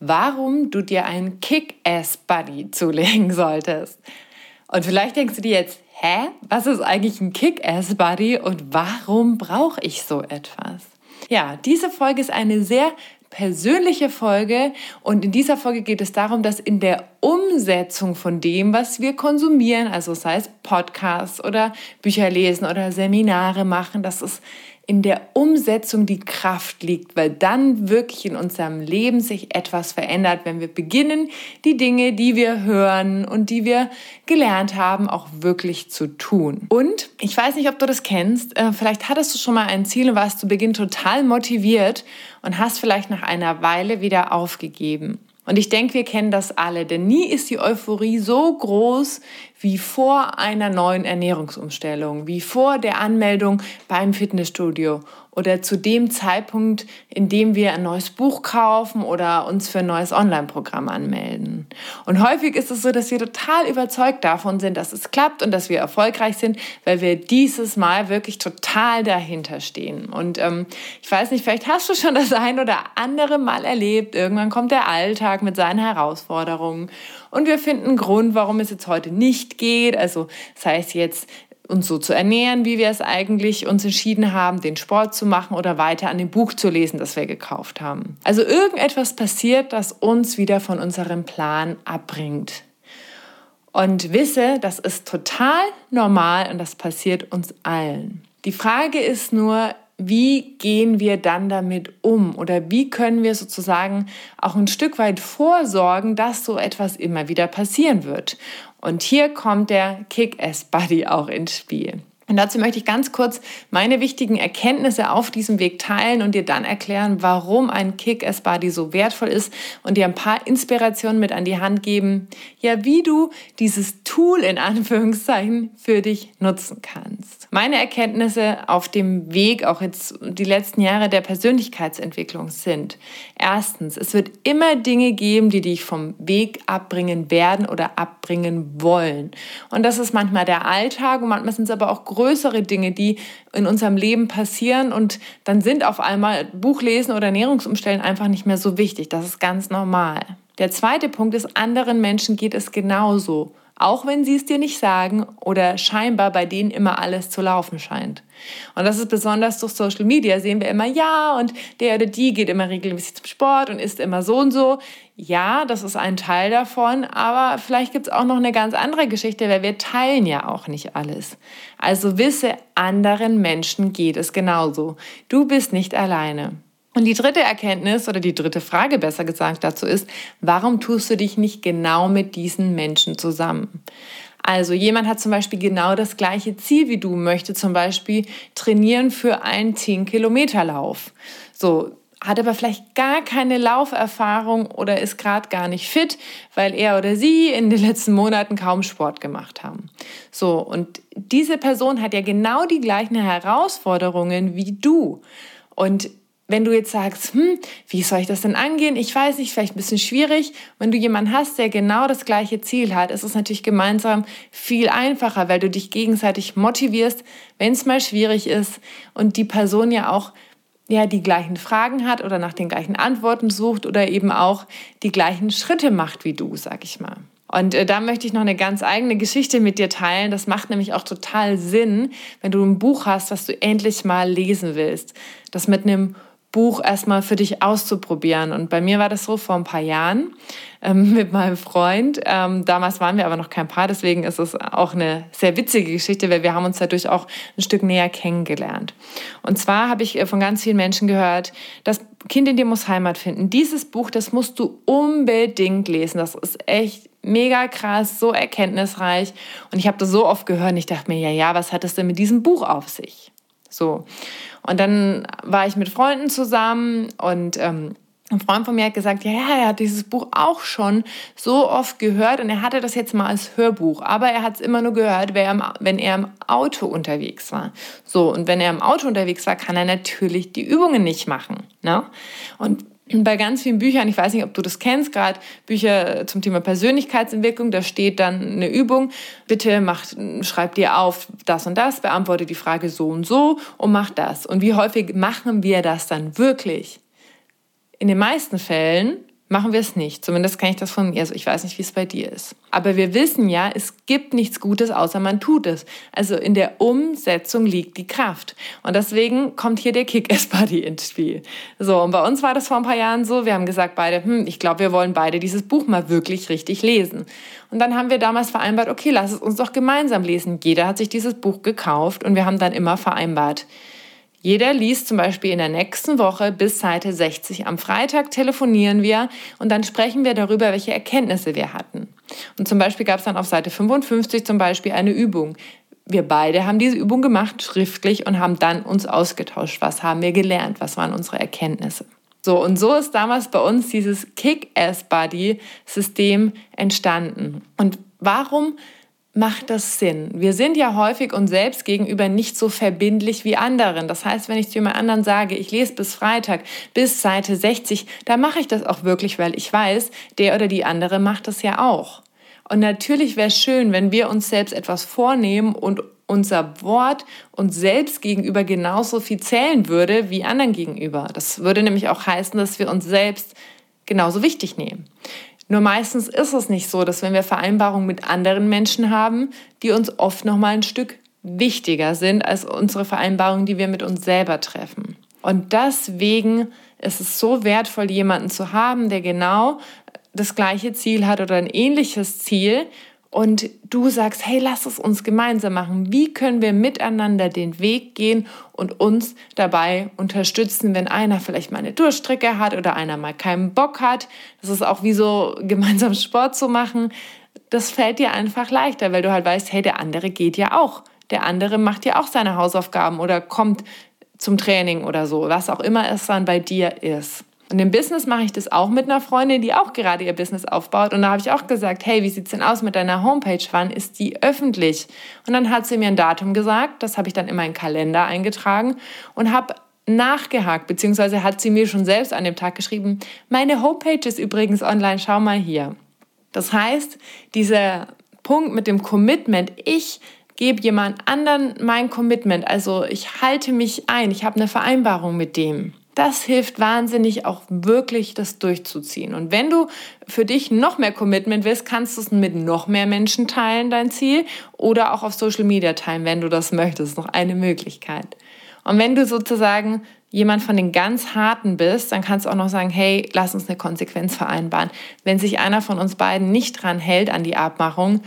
warum du dir einen Kick-Ass-Buddy zulegen solltest. Und vielleicht denkst du dir jetzt, hä, was ist eigentlich ein Kick-Ass-Buddy und warum brauche ich so etwas? Ja, diese Folge ist eine sehr persönliche Folge und in dieser Folge geht es darum, dass in der Umsetzung von dem, was wir konsumieren, also sei es Podcasts oder Bücher lesen oder Seminare machen, dass es in der Umsetzung die Kraft liegt, weil dann wirklich in unserem Leben sich etwas verändert, wenn wir beginnen, die Dinge, die wir hören und die wir gelernt haben, auch wirklich zu tun. Und ich weiß nicht, ob du das kennst, äh, vielleicht hattest du schon mal ein Ziel und warst zu Beginn total motiviert und hast vielleicht nach einer Weile wieder aufgegeben. Und ich denke, wir kennen das alle, denn nie ist die Euphorie so groß wie vor einer neuen Ernährungsumstellung, wie vor der Anmeldung beim Fitnessstudio oder zu dem Zeitpunkt, in dem wir ein neues Buch kaufen oder uns für ein neues Online-Programm anmelden. Und häufig ist es so, dass wir total überzeugt davon sind, dass es klappt und dass wir erfolgreich sind, weil wir dieses Mal wirklich total dahinter stehen. Und ähm, ich weiß nicht, vielleicht hast du schon das ein oder andere Mal erlebt. Irgendwann kommt der Alltag mit seinen Herausforderungen und wir finden einen Grund, warum es jetzt heute nicht geht. Also sei es jetzt uns so zu ernähren, wie wir es eigentlich uns entschieden haben, den Sport zu machen oder weiter an dem Buch zu lesen, das wir gekauft haben. Also irgendetwas passiert, das uns wieder von unserem Plan abbringt. Und wisse, das ist total normal und das passiert uns allen. Die Frage ist nur, wie gehen wir dann damit um oder wie können wir sozusagen auch ein Stück weit vorsorgen, dass so etwas immer wieder passieren wird. Und hier kommt der Kick-Ass-Buddy auch ins Spiel. Und dazu möchte ich ganz kurz meine wichtigen Erkenntnisse auf diesem Weg teilen und dir dann erklären, warum ein Kick-Ass-Buddy so wertvoll ist und dir ein paar Inspirationen mit an die Hand geben, ja, wie du dieses Tool in Anführungszeichen für dich nutzen kannst. Meine Erkenntnisse auf dem Weg, auch jetzt die letzten Jahre der Persönlichkeitsentwicklung sind. Erstens, es wird immer Dinge geben, die dich vom Weg abbringen werden oder abbringen wollen. Und das ist manchmal der Alltag und manchmal sind es aber auch größere Dinge, die in unserem Leben passieren und dann sind auf einmal Buchlesen oder Ernährungsumstellen einfach nicht mehr so wichtig. Das ist ganz normal. Der zweite Punkt ist, anderen Menschen geht es genauso auch wenn sie es dir nicht sagen oder scheinbar bei denen immer alles zu laufen scheint. Und das ist besonders durch Social Media, sehen wir immer, ja, und der oder die geht immer regelmäßig zum Sport und isst immer so und so. Ja, das ist ein Teil davon, aber vielleicht gibt es auch noch eine ganz andere Geschichte, weil wir teilen ja auch nicht alles. Also wisse, anderen Menschen geht es genauso. Du bist nicht alleine. Und die dritte Erkenntnis oder die dritte Frage besser gesagt dazu ist, warum tust du dich nicht genau mit diesen Menschen zusammen? Also jemand hat zum Beispiel genau das gleiche Ziel wie du, möchte zum Beispiel trainieren für einen 10-Kilometer-Lauf. So, hat aber vielleicht gar keine Lauferfahrung oder ist gerade gar nicht fit, weil er oder sie in den letzten Monaten kaum Sport gemacht haben. So, und diese Person hat ja genau die gleichen Herausforderungen wie du. Und wenn du jetzt sagst, hm, wie soll ich das denn angehen? Ich weiß nicht, vielleicht ein bisschen schwierig. Wenn du jemanden hast, der genau das gleiche Ziel hat, ist es natürlich gemeinsam viel einfacher, weil du dich gegenseitig motivierst, wenn es mal schwierig ist und die Person ja auch ja, die gleichen Fragen hat oder nach den gleichen Antworten sucht oder eben auch die gleichen Schritte macht wie du, sag ich mal. Und äh, da möchte ich noch eine ganz eigene Geschichte mit dir teilen. Das macht nämlich auch total Sinn, wenn du ein Buch hast, was du endlich mal lesen willst. Das mit einem Buch erstmal für dich auszuprobieren. Und bei mir war das so vor ein paar Jahren ähm, mit meinem Freund. Ähm, damals waren wir aber noch kein Paar, deswegen ist es auch eine sehr witzige Geschichte, weil wir haben uns dadurch auch ein Stück näher kennengelernt. Und zwar habe ich äh, von ganz vielen Menschen gehört, das Kind in dir muss Heimat finden. Dieses Buch, das musst du unbedingt lesen. Das ist echt mega krass, so erkenntnisreich. Und ich habe das so oft gehört und ich dachte mir, ja, ja, was hat es denn mit diesem Buch auf sich? So. Und dann war ich mit Freunden zusammen und ähm, ein Freund von mir hat gesagt, ja, er hat dieses Buch auch schon so oft gehört und er hatte das jetzt mal als Hörbuch, aber er hat es immer nur gehört, wenn er im Auto unterwegs war. So, und wenn er im Auto unterwegs war, kann er natürlich die Übungen nicht machen. Ne? Und bei ganz vielen Büchern, ich weiß nicht, ob du das kennst, gerade Bücher zum Thema Persönlichkeitsentwicklung, da steht dann eine Übung, bitte mach, schreib dir auf das und das, beantworte die Frage so und so und mach das. Und wie häufig machen wir das dann wirklich? In den meisten Fällen machen wir es nicht. Zumindest kann ich das von mir. Also ich weiß nicht, wie es bei dir ist. Aber wir wissen ja, es gibt nichts Gutes, außer man tut es. Also in der Umsetzung liegt die Kraft. Und deswegen kommt hier der Kick-Ass-Buddy ins Spiel. So, und bei uns war das vor ein paar Jahren so. Wir haben gesagt beide, hm, ich glaube, wir wollen beide dieses Buch mal wirklich richtig lesen. Und dann haben wir damals vereinbart, okay, lass es uns doch gemeinsam lesen. Jeder hat sich dieses Buch gekauft und wir haben dann immer vereinbart, jeder liest zum Beispiel in der nächsten Woche bis Seite 60. Am Freitag telefonieren wir und dann sprechen wir darüber, welche Erkenntnisse wir hatten. Und zum Beispiel gab es dann auf Seite 55 zum Beispiel eine Übung. Wir beide haben diese Übung gemacht, schriftlich, und haben dann uns ausgetauscht. Was haben wir gelernt? Was waren unsere Erkenntnisse? So, und so ist damals bei uns dieses Kick-Ass-Buddy-System entstanden. Und warum macht das Sinn? Wir sind ja häufig uns selbst gegenüber nicht so verbindlich wie anderen. Das heißt, wenn ich zu jemand anderen sage, ich lese bis Freitag, bis Seite 60, dann mache ich das auch wirklich, weil ich weiß, der oder die andere macht das ja auch. Und natürlich wäre es schön, wenn wir uns selbst etwas vornehmen und unser Wort uns selbst gegenüber genauso viel zählen würde wie anderen gegenüber. Das würde nämlich auch heißen, dass wir uns selbst genauso wichtig nehmen. Nur meistens ist es nicht so, dass wenn wir Vereinbarungen mit anderen Menschen haben, die uns oft noch mal ein Stück wichtiger sind als unsere Vereinbarungen, die wir mit uns selber treffen. Und deswegen ist es so wertvoll, jemanden zu haben, der genau das gleiche Ziel hat oder ein ähnliches Ziel und du sagst, hey, lass es uns gemeinsam machen. Wie können wir miteinander den Weg gehen und uns dabei unterstützen, wenn einer vielleicht mal eine Durchstrecke hat oder einer mal keinen Bock hat? Das ist auch wie so gemeinsam Sport zu machen. Das fällt dir einfach leichter, weil du halt weißt, hey, der andere geht ja auch. Der andere macht ja auch seine Hausaufgaben oder kommt zum Training oder so, was auch immer es dann bei dir ist. Und im Business mache ich das auch mit einer Freundin, die auch gerade ihr Business aufbaut. Und da habe ich auch gesagt, hey, wie sieht's denn aus mit deiner Homepage? Wann ist die öffentlich? Und dann hat sie mir ein Datum gesagt. Das habe ich dann in meinen Kalender eingetragen und habe nachgehakt, beziehungsweise hat sie mir schon selbst an dem Tag geschrieben, meine Homepage ist übrigens online, schau mal hier. Das heißt, dieser Punkt mit dem Commitment, ich gebe jemand anderen mein Commitment, also ich halte mich ein, ich habe eine Vereinbarung mit dem das hilft wahnsinnig auch wirklich das durchzuziehen. Und wenn du für dich noch mehr Commitment willst, kannst du es mit noch mehr Menschen teilen, dein Ziel, oder auch auf Social Media teilen, wenn du das möchtest. Noch eine Möglichkeit. Und wenn du sozusagen jemand von den ganz Harten bist, dann kannst du auch noch sagen, hey, lass uns eine Konsequenz vereinbaren. Wenn sich einer von uns beiden nicht dran hält an die Abmachung,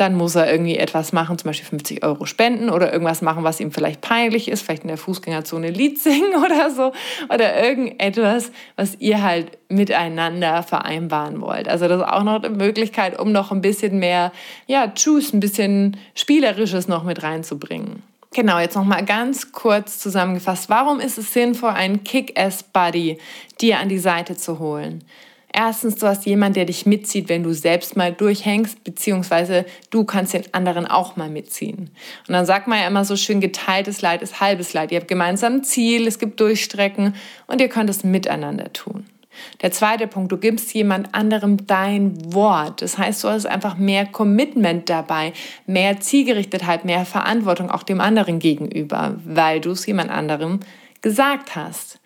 dann muss er irgendwie etwas machen, zum Beispiel 50 Euro spenden oder irgendwas machen, was ihm vielleicht peinlich ist, vielleicht in der Fußgängerzone ein Lied singen oder so oder irgendetwas, was ihr halt miteinander vereinbaren wollt. Also das ist auch noch eine Möglichkeit, um noch ein bisschen mehr, ja, Juice, ein bisschen Spielerisches noch mit reinzubringen. Genau, jetzt noch mal ganz kurz zusammengefasst. Warum ist es sinnvoll, einen Kick-Ass-Buddy dir an die Seite zu holen? Erstens, du hast jemanden, der dich mitzieht, wenn du selbst mal durchhängst, beziehungsweise du kannst den anderen auch mal mitziehen. Und dann sagt man ja immer so schön, geteiltes Leid ist halbes Leid. Ihr habt gemeinsam ein Ziel, es gibt Durchstrecken und ihr könnt es miteinander tun. Der zweite Punkt, du gibst jemand anderem dein Wort. Das heißt, du hast einfach mehr Commitment dabei, mehr Zielgerichtetheit, mehr Verantwortung auch dem anderen gegenüber, weil du es jemand anderem gesagt hast.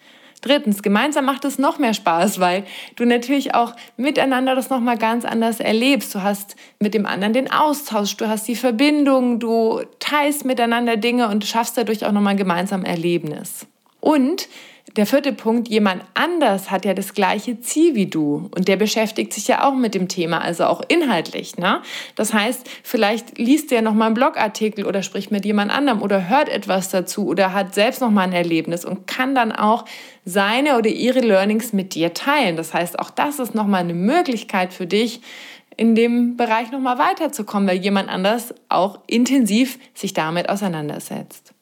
Drittens, gemeinsam macht es noch mehr Spaß, weil du natürlich auch miteinander das nochmal ganz anders erlebst. Du hast mit dem anderen den Austausch, du hast die Verbindung, du teilst miteinander Dinge und schaffst dadurch auch nochmal gemeinsam Erlebnis. Und der vierte Punkt, jemand anders hat ja das gleiche Ziel wie du und der beschäftigt sich ja auch mit dem Thema, also auch inhaltlich. Ne? Das heißt, vielleicht liest er nochmal einen Blogartikel oder spricht mit jemand anderem oder hört etwas dazu oder hat selbst nochmal ein Erlebnis und kann dann auch seine oder ihre Learnings mit dir teilen. Das heißt, auch das ist nochmal eine Möglichkeit für dich, in dem Bereich nochmal weiterzukommen, weil jemand anders auch intensiv sich damit auseinandersetzt.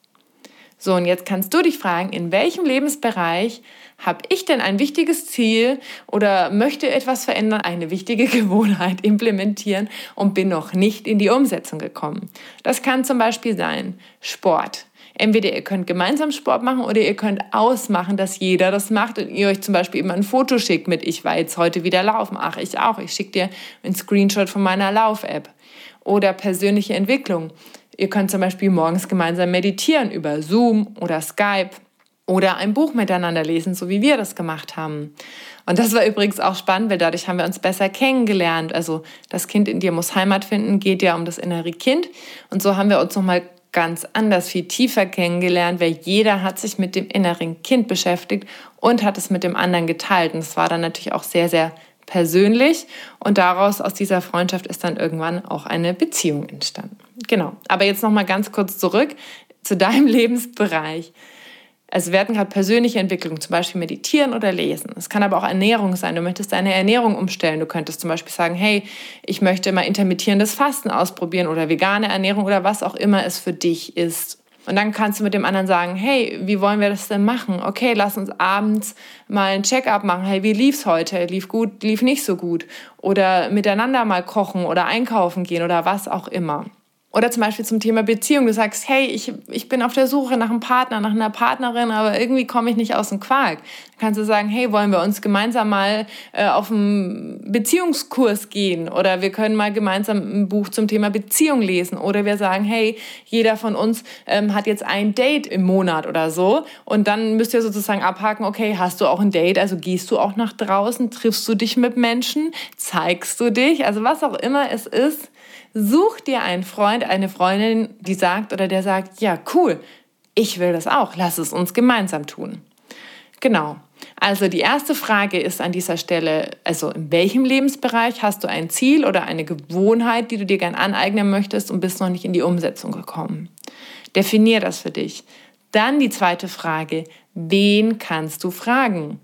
So, und jetzt kannst du dich fragen, in welchem Lebensbereich habe ich denn ein wichtiges Ziel oder möchte etwas verändern, eine wichtige Gewohnheit implementieren und bin noch nicht in die Umsetzung gekommen. Das kann zum Beispiel sein Sport. Entweder ihr könnt gemeinsam Sport machen oder ihr könnt ausmachen, dass jeder das macht und ihr euch zum Beispiel immer ein Foto schickt mit, ich war jetzt heute wieder laufen. Ach, ich auch. Ich schicke dir einen Screenshot von meiner Lauf-App. Oder persönliche Entwicklung. Ihr könnt zum Beispiel morgens gemeinsam meditieren über Zoom oder Skype oder ein Buch miteinander lesen, so wie wir das gemacht haben. Und das war übrigens auch spannend, weil dadurch haben wir uns besser kennengelernt. Also das Kind in dir muss Heimat finden, geht ja um das innere Kind. Und so haben wir uns nochmal ganz anders, viel tiefer kennengelernt, weil jeder hat sich mit dem inneren Kind beschäftigt und hat es mit dem anderen geteilt. Und es war dann natürlich auch sehr, sehr persönlich. Und daraus, aus dieser Freundschaft, ist dann irgendwann auch eine Beziehung entstanden. Genau. Aber jetzt nochmal ganz kurz zurück zu deinem Lebensbereich. Also wir hatten gerade persönliche Entwicklung, zum Beispiel meditieren oder lesen. Es kann aber auch Ernährung sein. Du möchtest deine Ernährung umstellen. Du könntest zum Beispiel sagen, hey, ich möchte mal intermittierendes Fasten ausprobieren oder vegane Ernährung oder was auch immer es für dich ist. Und dann kannst du mit dem anderen sagen, hey, wie wollen wir das denn machen? Okay, lass uns abends mal ein Check-up machen. Hey, wie lief's heute? Lief gut, lief nicht so gut? Oder miteinander mal kochen oder einkaufen gehen oder was auch immer. Oder zum Beispiel zum Thema Beziehung. Du sagst, hey, ich, ich bin auf der Suche nach einem Partner, nach einer Partnerin, aber irgendwie komme ich nicht aus dem Quark. Dann kannst du sagen, hey, wollen wir uns gemeinsam mal äh, auf einen Beziehungskurs gehen? Oder wir können mal gemeinsam ein Buch zum Thema Beziehung lesen. Oder wir sagen, hey, jeder von uns ähm, hat jetzt ein Date im Monat oder so. Und dann müsst ihr sozusagen abhaken, okay, hast du auch ein Date? Also gehst du auch nach draußen? Triffst du dich mit Menschen? Zeigst du dich? Also was auch immer es ist Such dir einen Freund, eine Freundin, die sagt oder der sagt, ja, cool, ich will das auch, lass es uns gemeinsam tun. Genau. Also die erste Frage ist an dieser Stelle, also in welchem Lebensbereich hast du ein Ziel oder eine Gewohnheit, die du dir gern aneignen möchtest und bist noch nicht in die Umsetzung gekommen? Definier das für dich. Dann die zweite Frage, wen kannst du fragen?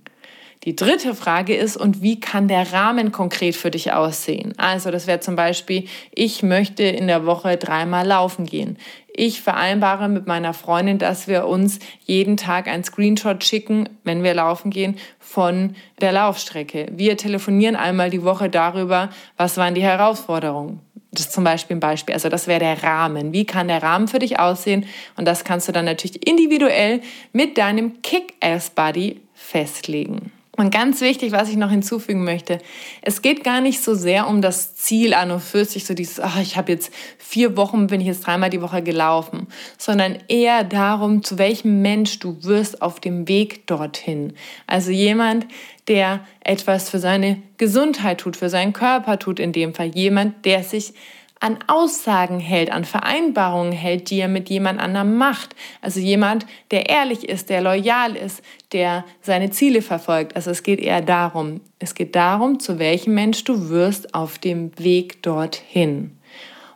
Die dritte Frage ist, und wie kann der Rahmen konkret für dich aussehen? Also das wäre zum Beispiel, ich möchte in der Woche dreimal laufen gehen. Ich vereinbare mit meiner Freundin, dass wir uns jeden Tag ein Screenshot schicken, wenn wir laufen gehen, von der Laufstrecke. Wir telefonieren einmal die Woche darüber, was waren die Herausforderungen. Das ist zum Beispiel ein Beispiel. Also das wäre der Rahmen. Wie kann der Rahmen für dich aussehen? Und das kannst du dann natürlich individuell mit deinem Kick-Ass-Buddy festlegen. Und ganz wichtig, was ich noch hinzufügen möchte, es geht gar nicht so sehr um das Ziel an und für sich, so dieses, ach, ich habe jetzt vier Wochen, bin ich jetzt dreimal die Woche gelaufen, sondern eher darum, zu welchem Mensch du wirst auf dem Weg dorthin. Also jemand, der etwas für seine Gesundheit tut, für seinen Körper tut, in dem Fall jemand, der sich an Aussagen hält, an Vereinbarungen hält, die er mit jemand anderem macht. Also jemand, der ehrlich ist, der loyal ist, der seine Ziele verfolgt. Also es geht eher darum, es geht darum, zu welchem Mensch du wirst auf dem Weg dorthin.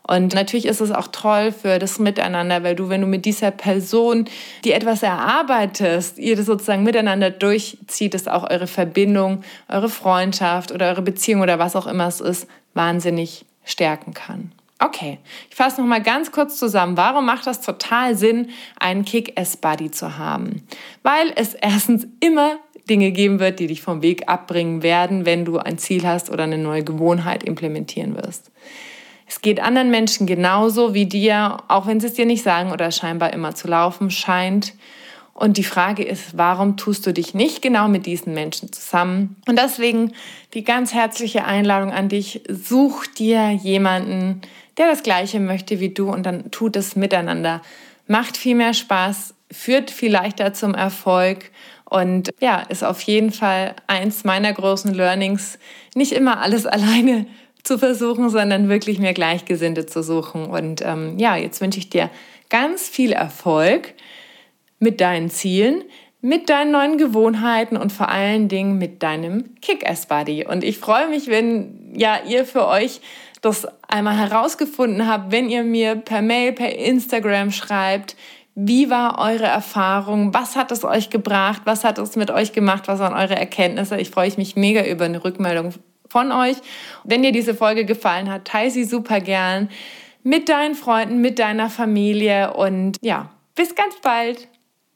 Und natürlich ist es auch toll für das Miteinander, weil du, wenn du mit dieser Person, die etwas erarbeitest, ihr das sozusagen miteinander durchzieht, ist auch eure Verbindung, eure Freundschaft oder eure Beziehung oder was auch immer es ist, wahnsinnig stärken kann. Okay, ich fasse noch mal ganz kurz zusammen. Warum macht das total Sinn, einen Kick-Ass-Buddy zu haben? Weil es erstens immer Dinge geben wird, die dich vom Weg abbringen werden, wenn du ein Ziel hast oder eine neue Gewohnheit implementieren wirst. Es geht anderen Menschen genauso wie dir, auch wenn sie es dir nicht sagen oder scheinbar immer zu laufen scheint. Und die Frage ist, warum tust du dich nicht genau mit diesen Menschen zusammen? Und deswegen die ganz herzliche Einladung an dich, such dir jemanden, der das Gleiche möchte wie du und dann tut es miteinander. Macht viel mehr Spaß, führt viel leichter zum Erfolg und ja, ist auf jeden Fall eins meiner großen Learnings, nicht immer alles alleine zu versuchen, sondern wirklich mehr Gleichgesinnte zu suchen. Und ähm, ja, jetzt wünsche ich dir ganz viel Erfolg mit deinen Zielen, mit deinen neuen Gewohnheiten und vor allen Dingen mit deinem Kick-Ass-Buddy. Und ich freue mich, wenn ja ihr für euch das einmal herausgefunden habt, wenn ihr mir per Mail, per Instagram schreibt, wie war eure Erfahrung? Was hat es euch gebracht? Was hat es mit euch gemacht? Was waren eure Erkenntnisse? Ich freue mich mega über eine Rückmeldung von euch. Wenn dir diese Folge gefallen hat, teile sie super gern mit deinen Freunden, mit deiner Familie und ja, bis ganz bald.